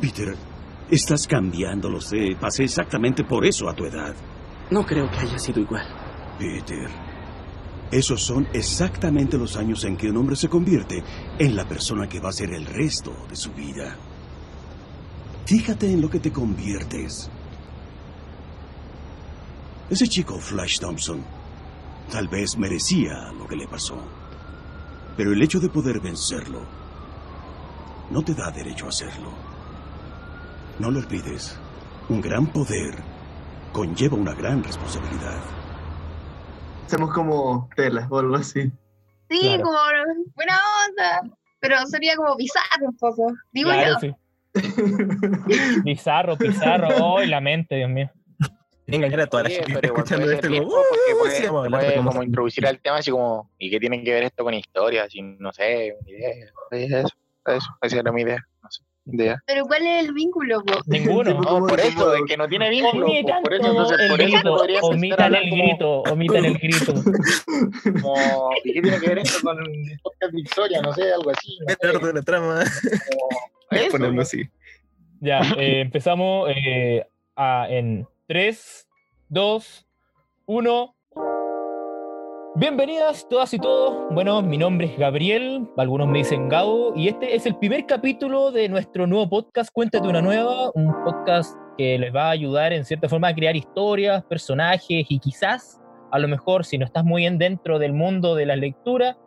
Peter, estás cambiando, lo sé. Pasé exactamente por eso a tu edad. No creo que haya sido igual. Peter, esos son exactamente los años en que un hombre se convierte en la persona que va a ser el resto de su vida. Fíjate en lo que te conviertes. Ese chico, Flash Thompson, tal vez merecía lo que le pasó. Pero el hecho de poder vencerlo no te da derecho a hacerlo. No lo olvides. Un gran poder conlleva una gran responsabilidad. Hacemos como telas o algo así. Sí, Claro. como buena onda. Pero sería como bizarro un poco. Digo Claro, yo. sí. Bizarro, pizarro. Oh, la mente, Dios mío. Engañar a toda la gente pero escuchando esto. Como, "Uh, puede, sí, puede como introducir al tema así como, ¿y qué tienen que ver esto con historia? Así, no sé, una idea. Es eso, eso, esa era mi idea, idea. Pero ¿cuál es el vínculo? po? Ninguno. No, por eso, de que no tiene vínculo, por eso, entonces, el por eso grito, podría omitan el como- grito, omitan el grito. como, ¿y qué tiene que ver esto con un podcast de historia? No sé, algo así. No de la trama. como eso, Ponerlo así. Ya, eh, empezamos eh, a- en 3, 2, 1. Bienvenidas todas y todos. Bueno, mi nombre es Gabriel, algunos me dicen Gabo, y este es el primer capítulo de nuestro nuevo podcast, Cuéntate una nueva, un podcast que les va a ayudar en cierta forma a crear historias, personajes y quizás, a lo mejor, si no estás muy en dentro del mundo de la lectura,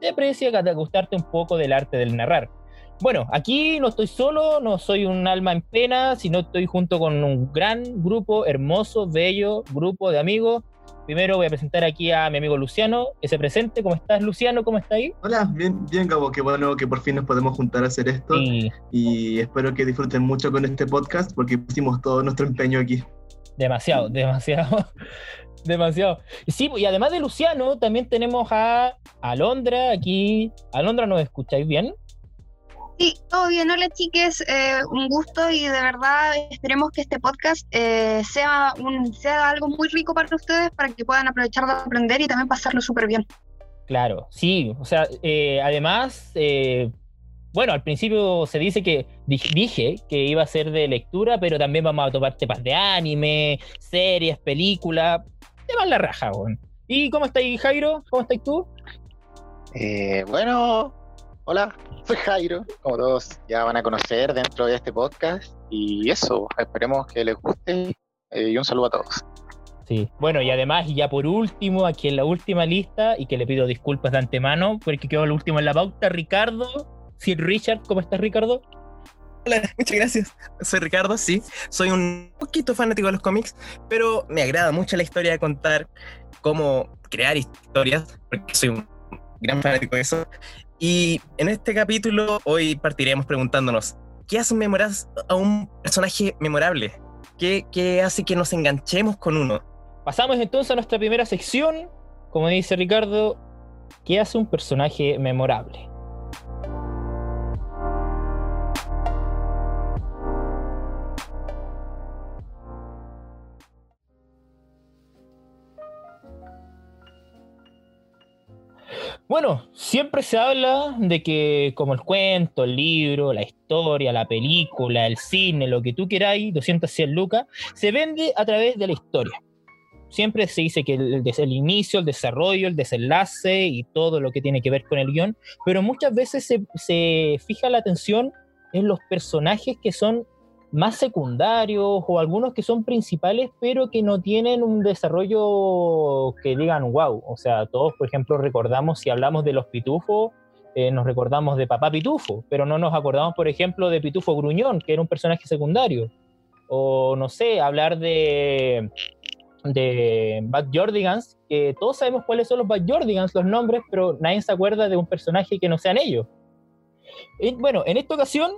te aprecia gustarte un poco del arte del narrar. Bueno, aquí no estoy solo, no soy un alma en pena, sino estoy junto con un gran grupo, hermoso, bello grupo de amigos. Primero voy a presentar aquí a mi amigo Luciano, que se presente. ¿Cómo estás, Luciano? ¿Cómo está ahí? Hola, bien, bien Gabo, qué bueno que por fin nos podemos juntar a hacer esto Y y espero que disfruten mucho con este podcast porque pusimos todo nuestro empeño aquí. demasiado, demasiado, demasiado. Sí, y además de Luciano, también tenemos a Alondra aquí. Alondra, ¿nos escucháis bien? Sí, todo bien. Hola, chiques. eh, un gusto y de verdad esperemos que este podcast eh, sea, un, sea algo muy rico para ustedes para que puedan aprovechar de aprender y también pasarlo súper bien. Claro, sí, o sea, eh, además, eh, bueno, al principio se dice que di- dije que iba a ser de lectura, pero también vamos a tomar temas de anime, series, películas, temas la raja, weón. ¿Y cómo estáis, Jairo? ¿Cómo estáis tú? Eh, bueno, hola, soy Jairo, como todos ya van a conocer dentro de este podcast. Y eso, esperemos que les guste eh, y un saludo a todos. Sí. Bueno, y además, y ya por último, aquí en la última lista, y que le pido disculpas de antemano, porque quedó el último en la pauta, Ricardo. Sir Richard, ¿cómo estás, Ricardo? Hola, muchas gracias. Soy Ricardo, sí. Soy un poquito fanático de los cómics, pero me agrada mucho la historia de contar cómo crear historias, porque soy un gran fanático de eso. Y en este capítulo hoy partiremos preguntándonos, ¿qué hace un memora- a un personaje memorable? ¿Qué, ¿Qué hace que nos enganchemos con uno? Pasamos entonces a nuestra primera sección. Como dice Ricardo, ¿qué hace un personaje memorable? Bueno, siempre se habla de que como el cuento, el libro, la historia, la película, el cine, lo que tú queráis, 200 100 lucas, se vende a través de la historia. Siempre se dice que el, el inicio, el desarrollo, el desenlace y todo lo que tiene que ver con el guion, pero muchas veces se fija la atención en los personajes que son más secundarios o algunos que son principales, pero que no tienen un desarrollo que digan wow. O sea, todos, por ejemplo, recordamos, si hablamos de los pitufos, eh, nos recordamos de Papá Pitufo, pero no nos acordamos, por ejemplo, de Pitufo Gruñón, que era un personaje secundario. O no sé, hablar de, de Bad Jordigans, que todos sabemos cuáles son los Bad Jordigans, los nombres, pero nadie se acuerda de un personaje que no sean ellos. Y, bueno, en esta ocasión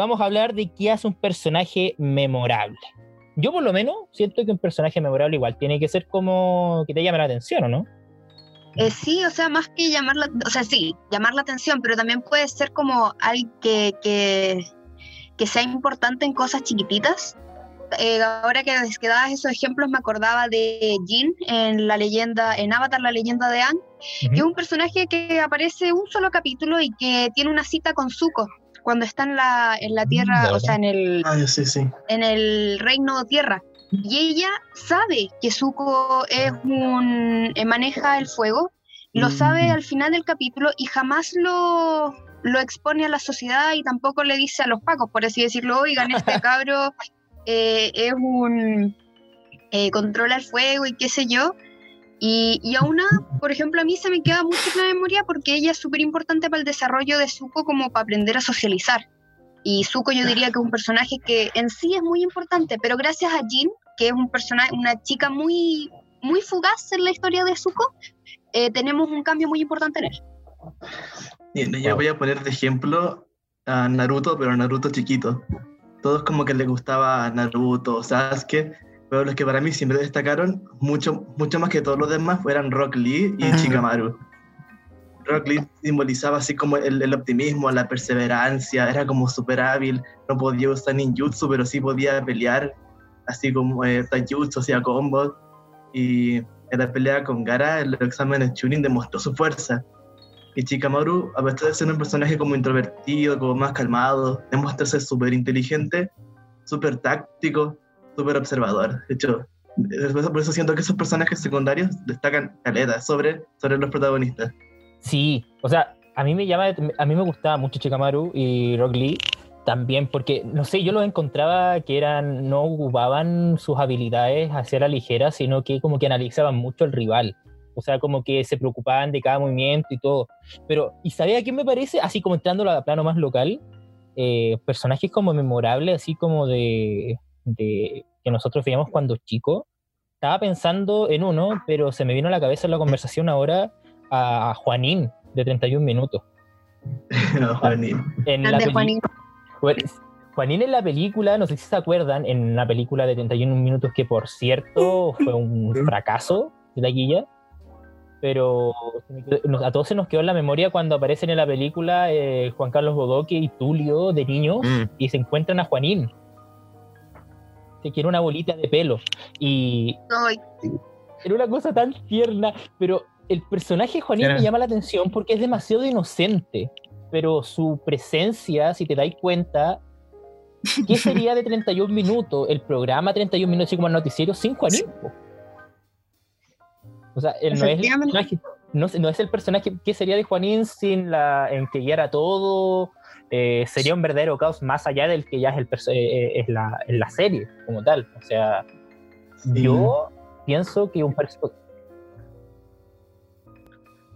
vamos a hablar de qué hace un personaje memorable. Yo por lo menos siento que un personaje memorable igual tiene que ser como que te llame la atención, ¿o no? Eh, sí, o sea, más que llamar la, o sea, sí, llamar la atención, pero también puede ser como algo que, que, que sea importante en cosas chiquititas. Eh, ahora que, que dabas esos ejemplos, me acordaba de Jin en la leyenda, en Avatar, la leyenda de Aang, que es un personaje que aparece un solo capítulo y que tiene una cita con Zuko. Cuando está en la, en la tierra, o sea, en el, Ah, sí, sí. en el reino tierra. Y ella sabe que Zuko es un eh, maneja el fuego, lo Mm. sabe al final del capítulo y jamás lo, lo expone a la sociedad y tampoco le dice a los pacos, por así decirlo, oigan, este cabro eh, es un eh, controla el fuego y qué sé yo. Y, y a- por ejemplo, a mí se me queda mucho en la memoria porque ella es súper importante para el desarrollo de Zuko como para aprender a socializar. Y Zuko yo diría que es un personaje que en sí es muy importante, pero gracias a Jin, que es un personaje, una chica muy, muy fugaz en la historia de Zuko, eh, tenemos un cambio muy importante en él. Bien, yo voy a poner de ejemplo a Naruto, pero Naruto chiquito. Todos como que les gustaba Naruto, Sasuke, pero los que para mí siempre destacaron, mucho, mucho más que todos los demás, fueran Rock Lee y Ujú. Shikamaru. Rock Lee simbolizaba así como el, el optimismo, la perseverancia, era como súper hábil, no podía usar ninjutsu, pero sí podía pelear, así como eh, taijutsu, hacía combos, y en la pelea con Gara, en los exámenes Chunin demostró su fuerza. Y Chikamaru, a pesar de ser un personaje como introvertido, como más calmado, demuestra ser súper inteligente, súper táctico, súper observador. De hecho, por eso, siento que esos personajes secundarios destacan caleta sobre, sobre los protagonistas. Sí, o sea, a mí me llama, a mí me gustaba mucho Chikamaru y Rock Lee también, porque, no sé, yo los encontraba que eran, no ocupaban sus habilidades hacia la ligera, sino que como que analizaban mucho el rival. O sea, como que se preocupaban de cada movimiento y todo. Pero, ¿y sabía a quién me parece? Así como entrando a plano más local, eh, personajes como memorables, así como de, de que nosotros veíamos cuando chicos. Estaba pensando en uno, pero se me vino a la cabeza en la conversación ahora a Juanín de 31 minutos. No, Juanín. En la Juanín. Juanín en la película, no sé si se acuerdan, en la película de 31 minutos, que por cierto fue un fracaso de taquilla, pero a todos se nos quedó en la memoria cuando aparecen en la película eh, Juan Carlos Bodoque y Tulio de niños Mm. y se encuentran a Juanín, que quiere una bolita de pelo. Y Ay, era una cosa tan tierna, pero el personaje de Juanín Era- me llama la atención porque es demasiado inocente, pero su presencia, si te dais cuenta, ¿qué sería de 31 minutos? El programa 31 minutos, así como el noticiero, sin Juanín. O sea, él no es, el personaje, no, no es el personaje, ¿qué sería de Juanín sin la, en que guiara todo? Eh, sería un verdadero caos más allá del que ya es, el eh, eh, es, la, es la serie como tal. O sea, Sí. yo pienso que un personaje.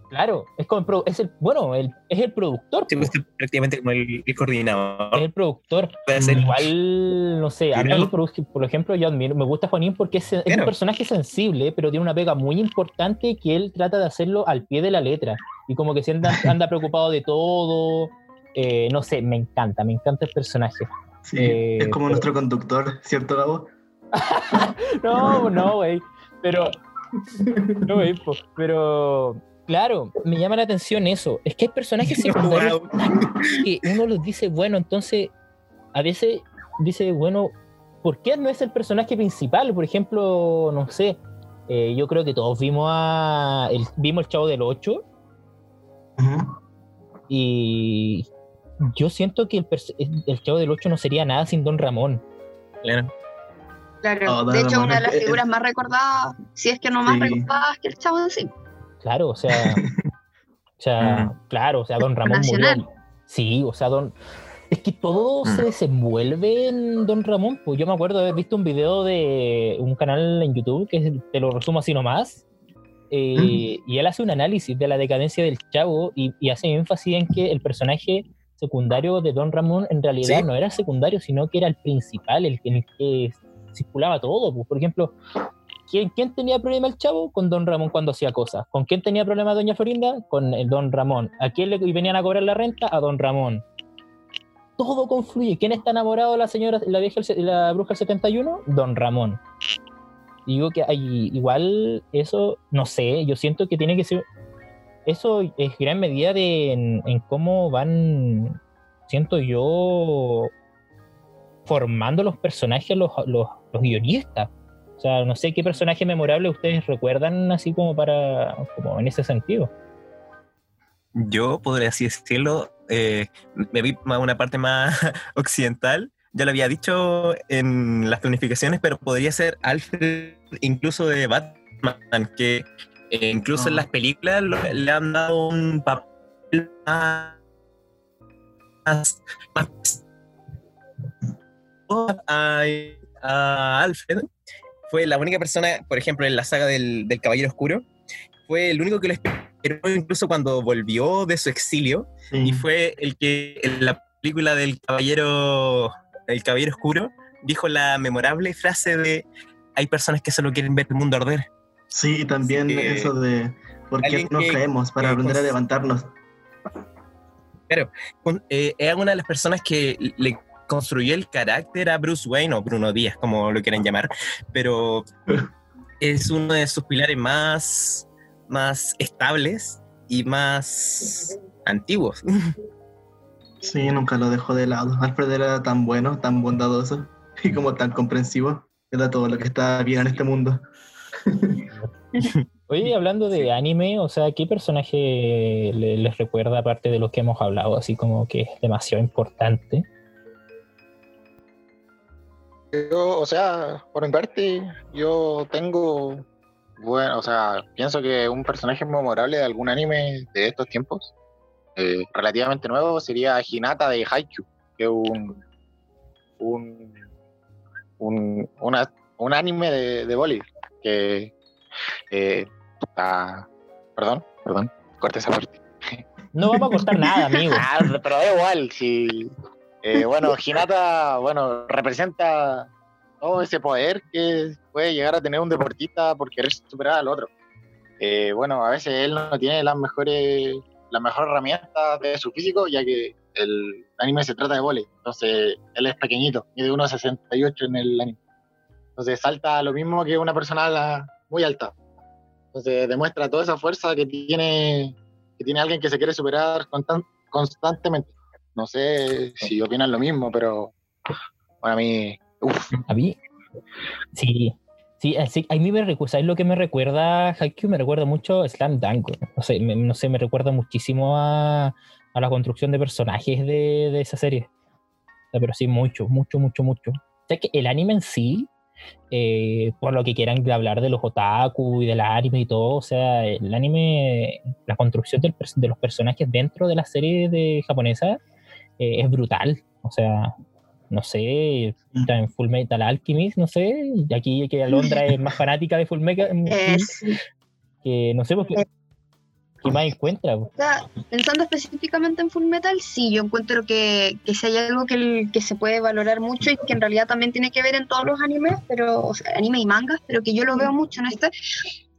Claro, es, como el es el bueno, el, es el productor. Sí, pues, es prácticamente como el, el coordinador. es el productor. Igual, no sé, a mí, Claro. por, por ejemplo, yo admiro, me gusta Juanín porque es, es un Claro. personaje sensible, pero tiene una pega muy importante que él trata de hacerlo al pie de la letra. Y como que se anda, anda preocupado de todo. Eh, no sé, me encanta, me encanta el personaje. Sí, Eh, es como pero- nuestro conductor, ¿cierto, Gabo? No, no, güey. Pero. No, güey, pero. Claro, me llama la atención eso. Es que hay personajes secundarios Wow. que uno los dice, bueno, entonces. A veces dice, bueno, ¿por qué no es el personaje principal? Por ejemplo, no sé. eh, yo creo que todos vimos a. El, vimos el Chavo del 8 Ujú. y. Yo siento que el, el Chavo del 8 no sería nada sin Don Ramón. Claro. Claro, Oh, de hecho, Ramón una de las figuras más recordadas, si es que no más Sí. recordadas que el chavo en sí. Claro, o sea, o sea, claro, o sea, Don Ramón Nacional. murió. Sí, o sea, Don. Es que todo se Mm. desenvuelve en Don Ramón. Pues yo me acuerdo de haber visto un video de un canal en YouTube que es- te lo resumo así nomás. eh, Y él hace un análisis de la decadencia del chavo y, y hace énfasis en que el personaje secundario de Don Ramón en realidad Sí. no era secundario, sino que era el principal, el que, en el que circulaba todo. pues. Por ejemplo, ¿Quién, quién tenía problema el chavo? Con Don Ramón cuando hacía cosas. ¿Con quién tenía problema Doña Florinda? Con el Don Ramón. ¿A quién le venían a cobrar la renta? A Don Ramón. Todo confluye. ¿Quién está enamorado de la señora, la vieja, la bruja del 71? Don Ramón. Digo que hay igual eso, no sé, yo siento que tiene que ser. Eso es gran medida de en, en cómo van, siento yo, formando los personajes los, los, guionistas. O sea, no sé qué personaje memorable ustedes recuerdan así como para, como en ese sentido. Yo podría así decirlo, eh, me vi a una parte más occidental. Ya lo había dicho en las planificaciones, pero podría ser Alfred incluso de Batman, que eh, incluso en Ah. las películas lo- le han dado un papel más, más- a, a Alfred fue la única persona, por ejemplo, en la saga del, del Caballero Oscuro, fue el único que lo esperó incluso cuando volvió de su exilio Sí. y fue el que en la película del Caballero, el Caballero Oscuro dijo la memorable frase de hay personas que solo quieren ver el mundo arder. Sí, y también que- eso de por qué nos que- caemos para que aprender a levantarnos. Un- eh, es una de las personas que le construyó el carácter a Bruce Wayne o Bruno Díaz, como lo quieran llamar, pero es uno de sus pilares más, más estables y más antiguos. Sí, nunca lo dejó de lado. Alfred era tan bueno, tan bondadoso y como tan comprensivo. Era todo lo que estaba bien en este mundo. Oye, hablando de anime, o sea, ¿qué personaje le- les recuerda aparte de los que hemos hablado, así como que es demasiado importante? Yo, o sea, por mi parte, yo tengo, bueno, o sea, pienso que un personaje memorable de algún anime de estos tiempos, eh, relativamente nuevo, sería Hinata de Haikyuu, que es un, un, un, una- un anime de, de voleibol, que eh, está, perdón, perdón, corte esa parte. No vamos a cortar nada, amigo. Ah, pero da igual, si. eh, bueno, Hinata, bueno, representa todo ese poder que puede llegar a tener un deportista por querer superar al otro. Eh, bueno, a veces él no tiene las mejores, las mejores herramientas de su físico, ya que el anime se trata de vóley. Entonces, él es pequeñito, mide 1,68 en el anime. Entonces, salta lo mismo que una persona muy alta. Entonces, demuestra toda esa fuerza que tiene que tiene alguien que se quiere superar constan- constantemente. No sé si opinan lo mismo, pero para mí, uff, A mí, sí, sí, así- a mí me recuerda, ¿sabes lo que me recuerda Haikyuu? Me recuerda mucho a Slam Dunk, no sé, me, no sé, me recuerda muchísimo a, a la construcción de personajes de, de esa serie. O sea, pero sí, mucho, mucho, mucho, mucho. O sea, que el anime en sí, eh, por lo que quieran hablar de los otaku y del anime y todo, o sea, el anime, la construcción del de los personajes dentro de la serie de japonesa eh, es brutal. O sea, no sé, está en Full Metal Alchemist, no sé, y aquí que Alondra es más fanática de Full Metal, Eh, que no sé, porque ¿qué más encuentra? O sea, pensando específicamente en Full Metal, sí, yo encuentro que, que si hay algo que, que se puede valorar mucho y que en realidad también tiene que ver en todos los animes, pero, o sea, anime y mangas, pero que yo lo veo mucho en este,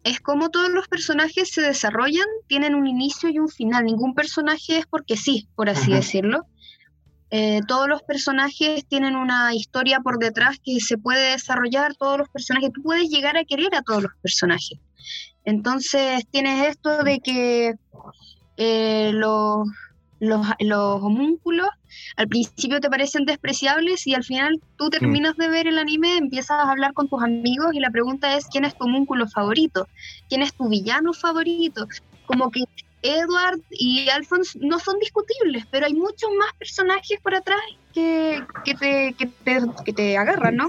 es como todos los personajes se desarrollan, tienen un inicio y un final. Ningún personaje es porque sí, por así decirlo. Eh, todos los personajes tienen una historia por detrás que se puede desarrollar, todos los personajes, tú puedes llegar a querer a todos los personajes. Entonces tienes esto de que eh, los, los, los homúnculos al principio te parecen despreciables y al final tú terminas de ver el anime, empiezas a hablar con tus amigos y la pregunta es quién es tu homúnculo favorito, quién es tu villano favorito. Como que Edward y Alphonse no son discutibles, pero hay muchos más personajes por atrás que, que, te, que, te, que te agarran, ¿no?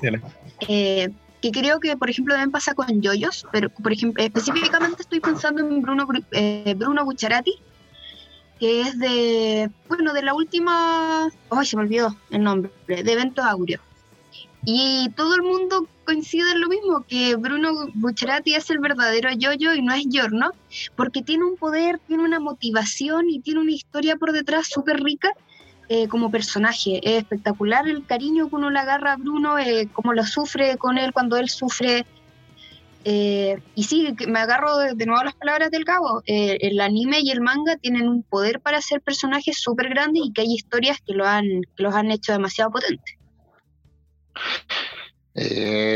Eh, que creo que, por ejemplo, también pasa con Yoyos, pero, por ejemplo, específicamente estoy pensando en Bruno, Bru- eh, Bruno Bucciarati, que es de, bueno, de la última, ay, se me olvidó el nombre, de Evento Aureo. Y todo el mundo coincide en lo mismo, que Bruno Bucciarati es el verdadero Yoyo y no es Giorno, porque tiene un poder, tiene una motivación y tiene una historia por detrás súper rica eh, como personaje. Es espectacular el cariño que uno le agarra a Bruno, eh, cómo lo sufre con él cuando él sufre. Eh, y sí, me agarro de, nuevo las palabras del cabo. Eh, el anime y el manga tienen un poder para hacer personajes súper grandes y que hay historias que, lo han, los han hecho demasiado potentes.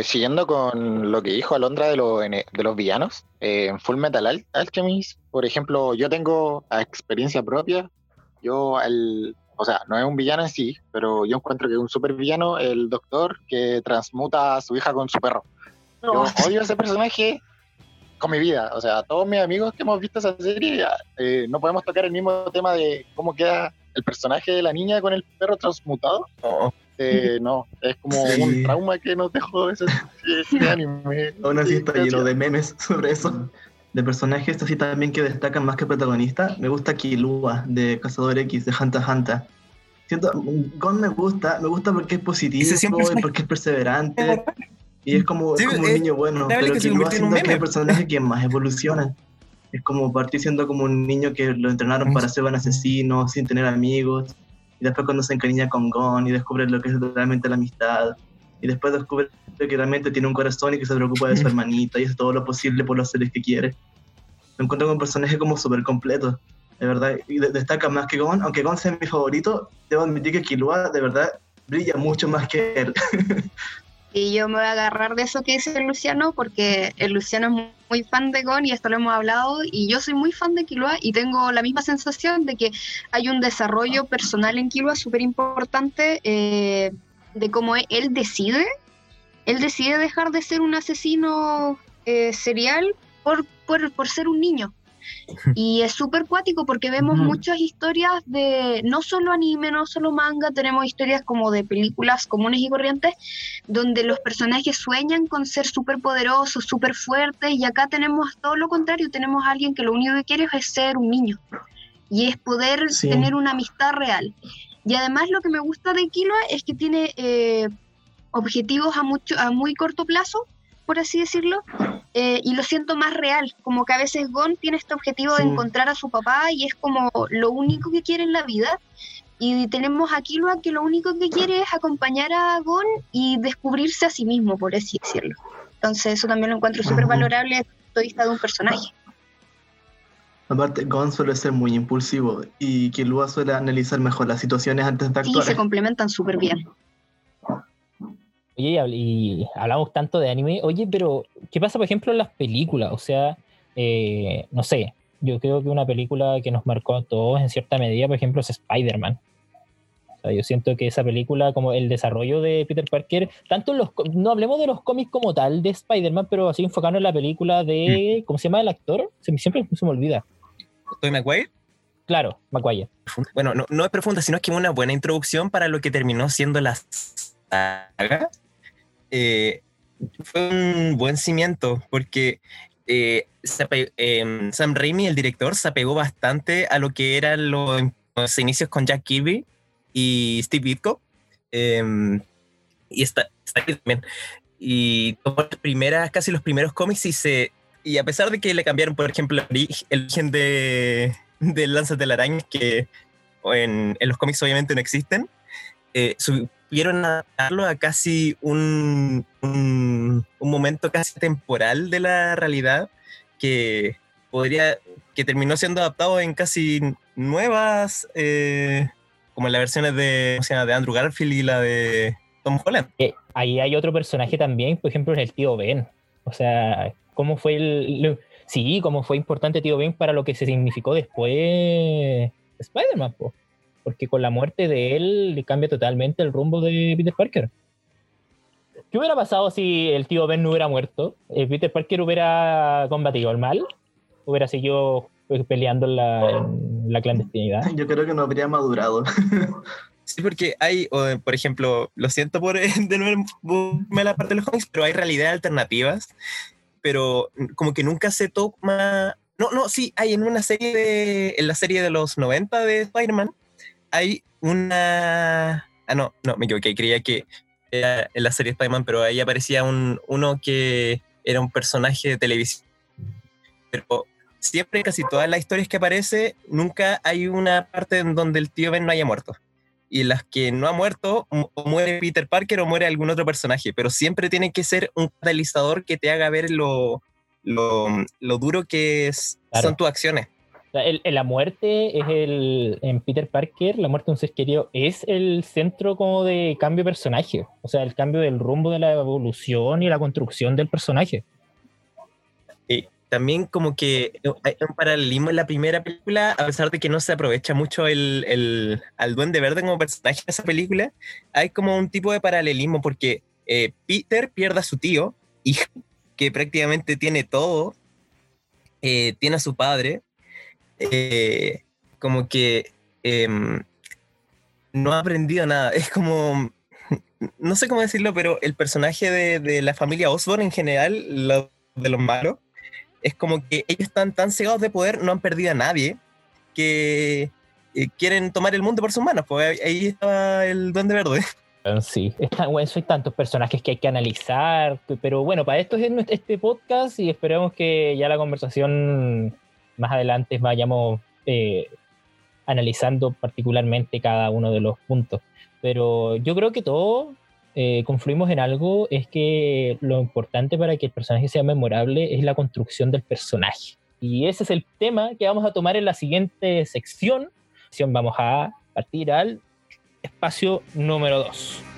Siguiendo con lo que dijo Alondra de, lo- de los villanos, en Full Metal Al- Alchemist, por ejemplo, yo tengo experiencia propia, yo, el, o sea, no es un villano en sí, pero yo encuentro que es un super villano, el doctor que transmuta a su hija con su perro. Yo odio a ese personaje con mi vida, o sea, todos mis amigos que hemos visto esa serie, eh, no podemos tocar el mismo tema de cómo queda el personaje de la niña con el perro transmutado. No. eh, no, es como Sí. un trauma que nos dejó ese, ese anime. Aún así está lleno de memes sobre eso. De personajes así también que destacan más que protagonista, me gusta Killua de Cazador X de Hunter x Hunter. Siento, Gon me gusta, me gusta porque es positivo y porque es perseverante y es como, Sí, es como un eh, niño bueno, pero que un siento que es el personaje que más evoluciona. Es como partir siendo como un niño que lo entrenaron para ser un asesino, sin tener amigos, y después cuando se encariña con Gon y descubre lo que es realmente la amistad, y después descubre que realmente tiene un corazón y que se preocupa de su hermanita y hace todo lo posible por los seres que quiere. Me encuentro con un personaje como súper completo, de verdad, y de- destaca más que Gon, aunque Gon sea mi favorito, debo admitir que Killua de verdad brilla mucho más que él. Y yo me voy a agarrar de eso que dice el Luciano, porque el Luciano es muy, muy fan de Gon y esto lo hemos hablado, y yo soy muy fan de Killua y tengo la misma sensación de que hay un desarrollo personal en Killua súper importante eh, de cómo él decide, él decide dejar de ser un asesino eh, serial por, por, por ser un niño. Y es súper cuático porque vemos muchas historias de no solo anime, no solo manga, tenemos historias como de películas comunes y corrientes donde los personajes sueñan con ser súper poderosos, súper fuertes, y acá tenemos todo lo contrario, tenemos a alguien que lo único que quiere es ser un niño, y es poder Sí. tener una amistad real. Y además lo que me gusta de Killua es que tiene eh, objetivos a, mucho, a muy corto plazo, por así decirlo, eh, y lo siento más real, como que a veces Gon tiene este objetivo Sí. de encontrar a su papá y es como lo único que quiere en la vida, y tenemos a Killua que lo único que quiere es acompañar a Gon y descubrirse a sí mismo, por así decirlo. Entonces eso también lo encuentro súper Ujú. valorable desde el punto de vista de un personaje. Aparte, Gon suele ser muy impulsivo y Killua suele analizar mejor las situaciones antes de Sí, actuar. se complementan súper bien. Oye, y habl- y hablamos tanto de anime. Oye, pero ¿qué pasa, por ejemplo, en las películas? O sea, eh, no sé, yo creo que una película que nos marcó a todos en cierta medida, por ejemplo, es Spider-Man. O sea, yo siento que esa película, como el desarrollo de Peter Parker, tanto en los, no hablemos de los cómics como tal de Spider-Man, pero así enfocando en la película de, ¿cómo se llama el actor? Se me- siempre se me olvida. Tobey Maguire. Claro, Maguire. Bueno, no, no es profunda, sino que una buena introducción para lo que terminó siendo la saga. Eh, fue un buen cimiento, porque eh, em, Sam Raimi, el director, se apegó bastante a lo que eran los, los inicios con Jack Kirby y Steve Ditko. em, y está, está aquí también. Y tomó las primeras, casi los primeros cómics y se. Y a pesar de que le cambiaron, por ejemplo, el ori- el origen de, de Lanzas de la Araña, que en, en los cómics obviamente no existen, eh, supieron adaptarlo a casi un, un, momento casi temporal de la realidad que podría que terminó siendo adaptado en casi nuevas eh, como en las versiones de, de Andrew Garfield y la de Tom Holland. Eh, ahí hay otro personaje también, por ejemplo, es el tío Ben. O sea, cómo fue el. lo- sí, cómo fue importante tío Ben para lo que se significó después Spider-Man, po. porque con la muerte de él cambia totalmente el rumbo de Peter Parker. ¿Qué hubiera pasado si el tío Ben no hubiera muerto? Eh, Peter Parker hubiera combatido al mal, hubiera seguido pues, peleando en la clandestinidad. Yo creo que no habría madurado. Sí, porque hay, por ejemplo, lo siento por de nuevo la parte de los cómics, pero hay realidades alternativas, pero como que nunca se toma... No, no, sí, hay en una serie de, en la serie de los 90 de Spider-Man, hay una... Ah, no, no, me equivoqué, creía que era en la serie de Spider-Man, pero ahí aparecía un, uno que era un personaje de televisión. Pero siempre, casi todas las historias que aparece, nunca hay una parte en donde el tío Ben no haya muerto y las que no ha muerto, mu- o muere Peter Parker o muere algún otro personaje, pero siempre tiene que ser un catalizador que te haga ver lo, lo, lo duro que es- Claro. son tus acciones. El- el- la muerte es el. En Peter Parker, la muerte de un ser querido es el centro como de cambio de personaje. O sea, el cambio del rumbo de la evolución y la construcción del personaje. Y también como que hay un paralelismo en la primera película, a pesar de que no se aprovecha mucho el, el- al Duende Verde como personaje de esa película, hay como un tipo de paralelismo porque eh, Peter pierde a su tío, y que prácticamente tiene todo, eh, tiene a su padre, eh, como que em, no ha aprendido nada. Es como, no sé cómo decirlo, pero el personaje de, de la familia Osborn en general, lo, de los malos, es como que ellos están tan cegados de poder, no han perdido a nadie, que eh, quieren tomar el mundo por sus manos. Pues ahí, estaba el Duende Verde. Sí, está, bueno, hay tantos personajes que hay que analizar, pero bueno, para esto es este podcast y esperemos que ya la conversación más adelante vayamos eh, analizando particularmente cada uno de los puntos. Pero yo creo que todos eh, confluimos en algo, es que lo importante para que el personaje sea memorable es la construcción del personaje. Y ese es el tema que vamos a tomar en la siguiente sección. Vamos a partir al espacio número 2.